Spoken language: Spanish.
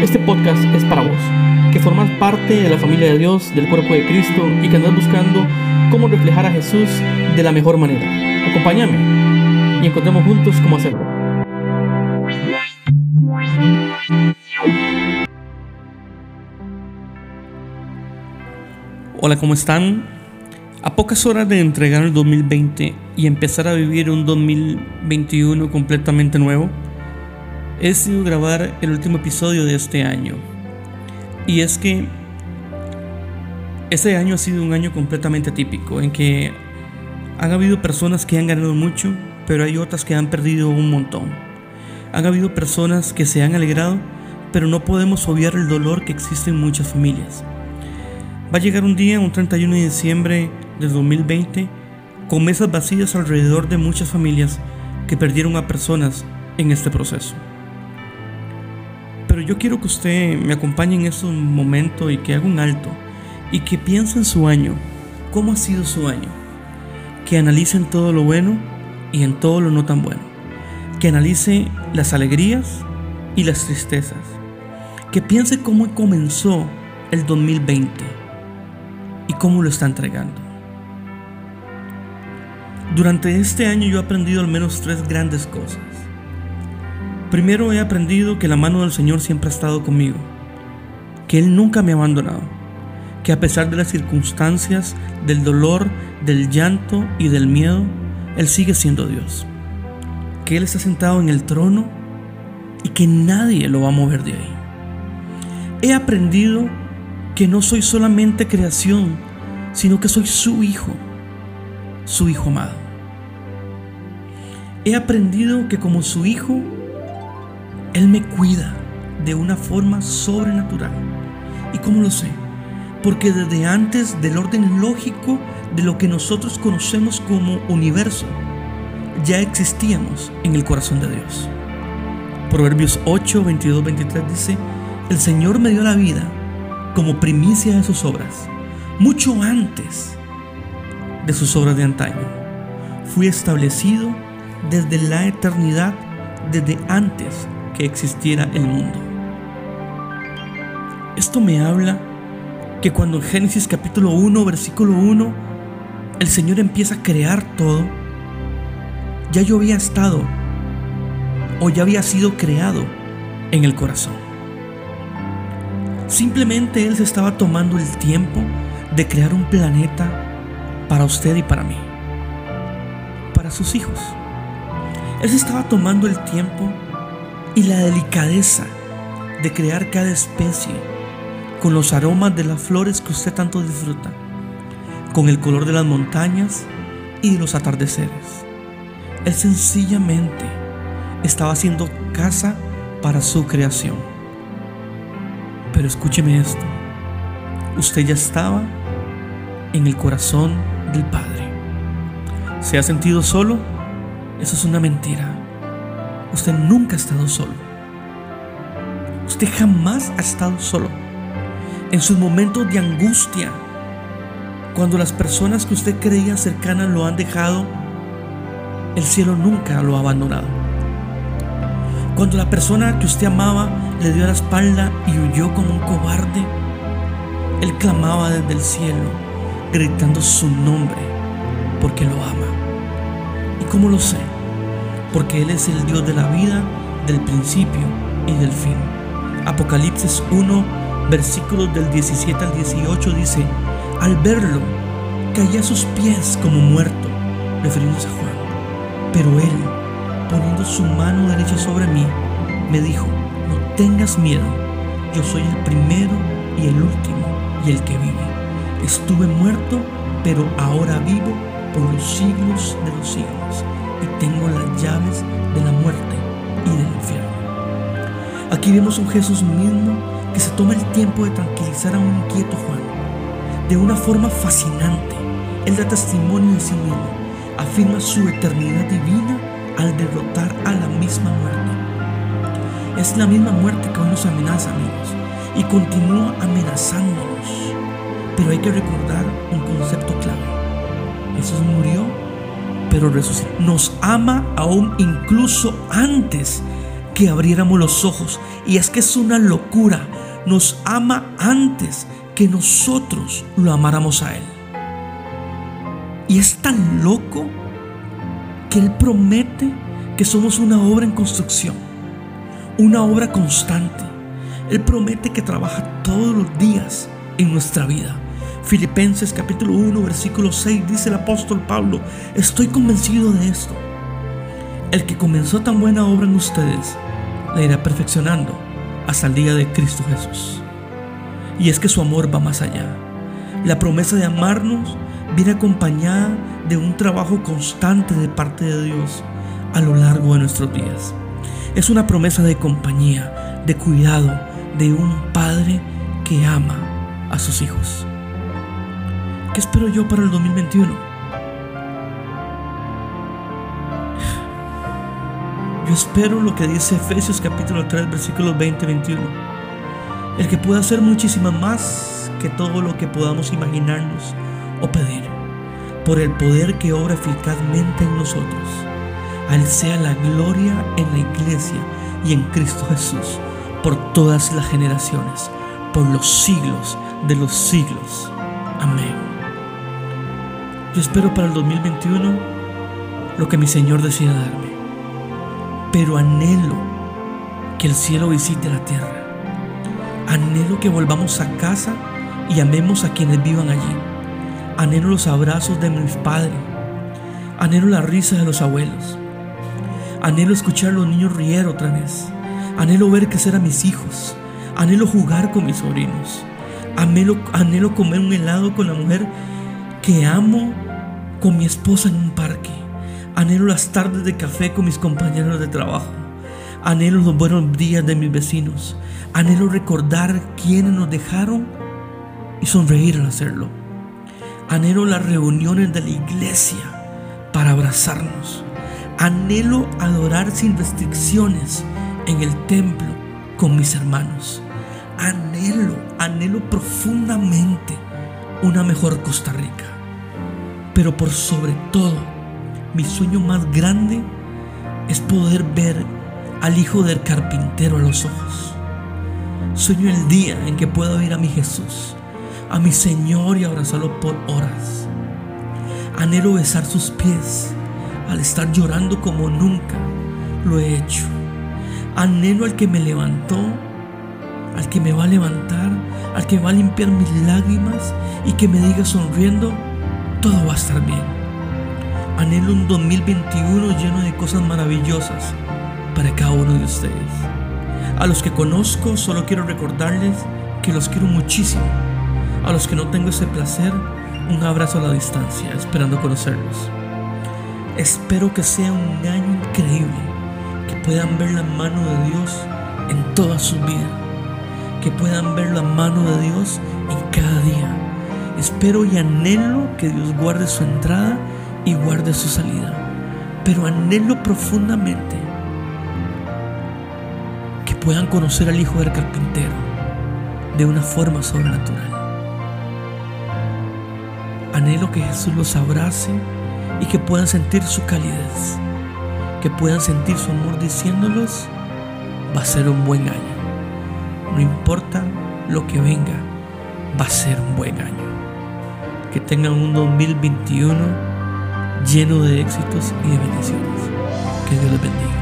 Este podcast es para vos, que formas parte de la familia de Dios, del cuerpo de Cristo y que andas buscando cómo reflejar a Jesús de la mejor manera. Acompáñame y encontremos juntos cómo hacerlo. Hola, ¿cómo están? A pocas horas de entregar el 2020 y empezar a vivir un 2021 completamente nuevo, he decidido grabar el último episodio de este año. Y es que este año ha sido un año completamente típico, en que han habido personas que han ganado mucho, pero hay otras que han perdido un montón. Han habido personas que se han alegrado, pero no podemos obviar el dolor que existe en muchas familias. Va a llegar un día, un 31 de diciembre de 2020, con mesas vacías alrededor de muchas familias que perdieron a personas en este proceso. Pero yo quiero que usted me acompañe en estos momentos y que haga un alto y que piense en su año, cómo ha sido su año. Que analice en todo lo bueno y en todo lo no tan bueno. Que analice las alegrías y las tristezas. Que piense cómo comenzó el 2020 y cómo lo está entregando. Durante este año yo he aprendido al menos tres grandes cosas. Primero he aprendido que la mano del Señor siempre ha estado conmigo, que Él nunca me ha abandonado, que a pesar de las circunstancias, del dolor, del llanto y del miedo, Él sigue siendo Dios, que Él está sentado en el trono y que nadie lo va a mover de ahí. He aprendido que no soy solamente creación, sino que soy su hijo, su hijo amado. He aprendido que como su hijo, él me cuida de una forma sobrenatural. ¿Y cómo lo sé? Porque desde antes del orden lógico de lo que nosotros conocemos como universo, ya existíamos en el corazón de Dios. Proverbios 8, 22, 23 dice, el Señor me dio la vida como primicia de sus obras, mucho antes de sus obras de antaño. Fui establecido desde la eternidad, desde antes existiera el mundo. Esto me habla que cuando en Génesis capítulo 1, versículo 1, el Señor empieza a crear todo, ya yo había estado o ya había sido creado en el corazón. Simplemente Él se estaba tomando el tiempo de crear un planeta para usted y para mí, para sus hijos. Él se estaba tomando el tiempo y la delicadeza de crear cada especie con los aromas de las flores que usted tanto disfruta, con el color de las montañas y de los atardeceres. Él sencillamente estaba haciendo casa para su creación. Pero escúcheme esto, usted ya estaba en el corazón del Padre. ¿Se ha sentido solo? Eso es una mentira. Usted nunca ha estado solo. Usted jamás ha estado solo. En sus momentos de angustia, cuando las personas que usted creía cercanas lo han dejado, el cielo nunca lo ha abandonado. Cuando la persona que usted amaba le dio la espalda y huyó como un cobarde, Él clamaba desde el cielo, gritando su nombre, porque lo ama. ¿Y cómo lo sé? Porque Él es el Dios de la vida, del principio y del fin. Apocalipsis 1, versículos del 17 al 18 dice, al verlo, caí a sus pies como muerto, refiriéndose a Juan. Pero Él, poniendo su mano derecha sobre mí, me dijo, no tengas miedo, yo soy el primero y el último y el que vive. Estuve muerto, pero ahora vivo por los siglos de los siglos tengo las llaves de la muerte y del infierno. Aquí vemos un Jesús mismo que se toma el tiempo de tranquilizar a un inquieto Juan. De una forma fascinante, él da testimonio de sí mismo, afirma su eternidad divina al derrotar a la misma muerte. Es la misma muerte que nos amenaza, amigos, y continúa amenazándonos. Pero hay que recordar un concepto clave. Jesús murió pero. Nos ama aún incluso antes que abriéramos los ojos. Y es que es una locura. Nos ama antes que nosotros lo amáramos a Él. Y es tan loco que Él promete que somos una obra en construcción, una obra constante. Él promete que trabaja todos los días en nuestra vida. Filipenses capítulo 1, versículo 6 dice el apóstol Pablo, estoy convencido de esto. El que comenzó tan buena obra en ustedes, la irá perfeccionando hasta el día de Cristo Jesús. Y es que su amor va más allá. La promesa de amarnos viene acompañada de un trabajo constante de parte de Dios a lo largo de nuestros días. Es una promesa de compañía, de cuidado, de un padre que ama a sus hijos. ¿Qué espero yo para el 2021? Yo espero lo que dice Efesios capítulo 3 versículos 20 y 21. El que pueda hacer muchísimas más que todo lo que podamos imaginarnos o pedir, por el poder que obra eficazmente en nosotros. A Él sea la gloria en la iglesia y en Cristo Jesús por todas las generaciones, por los siglos de los siglos. Amén. Yo espero para el 2021 lo que mi Señor decida darme, pero anhelo que el cielo visite la tierra. Anhelo que volvamos a casa y amemos a quienes vivan allí. Anhelo los abrazos de mis padres. Anhelo la risa de los abuelos. Anhelo escuchar a los niños rier otra vez. Anhelo ver crecer a mis hijos. Anhelo jugar con mis sobrinos. Anhelo, anhelo comer un helado con la mujer que amo con mi esposa en un parque. Anhelo las tardes de café con mis compañeros de trabajo. Anhelo los buenos días de mis vecinos. Anhelo recordar quiénes nos dejaron y sonreír al hacerlo. Anhelo las reuniones de la iglesia para abrazarnos. Anhelo adorar sin restricciones en el templo con mis hermanos. Anhelo, anhelo profundamente una mejor Costa Rica. Pero por sobre todo, mi sueño más grande es poder ver al Hijo del Carpintero a los ojos. Sueño el día en que pueda ver a mi Jesús, a mi Señor y abrazarlo por horas. Anhelo besar sus pies al estar llorando como nunca lo he hecho. Anhelo al que me levantó, al que me va a levantar, al que va a limpiar mis lágrimas y que me diga sonriendo, todo va a estar bien. Anhelo un 2021 lleno de cosas maravillosas para cada uno de ustedes. A los que conozco solo quiero recordarles que los quiero muchísimo. A los que no tengo ese placer, un abrazo a la distancia, esperando conocerlos. Espero que sea un año increíble que puedan ver la mano de Dios en toda su vida, que puedan ver la mano de Dios en cada día. Espero y anhelo que Dios guarde su entrada y guarde su salida, pero anhelo profundamente que puedan conocer al Hijo del Carpintero de una forma sobrenatural. Anhelo que Jesús los abrace y que puedan sentir su calidez que puedan sentir su amor diciéndolos, va a ser un buen año. No importa lo que venga, va a ser un buen año. Que tengan un 2021 lleno de éxitos y de bendiciones. Que Dios les bendiga.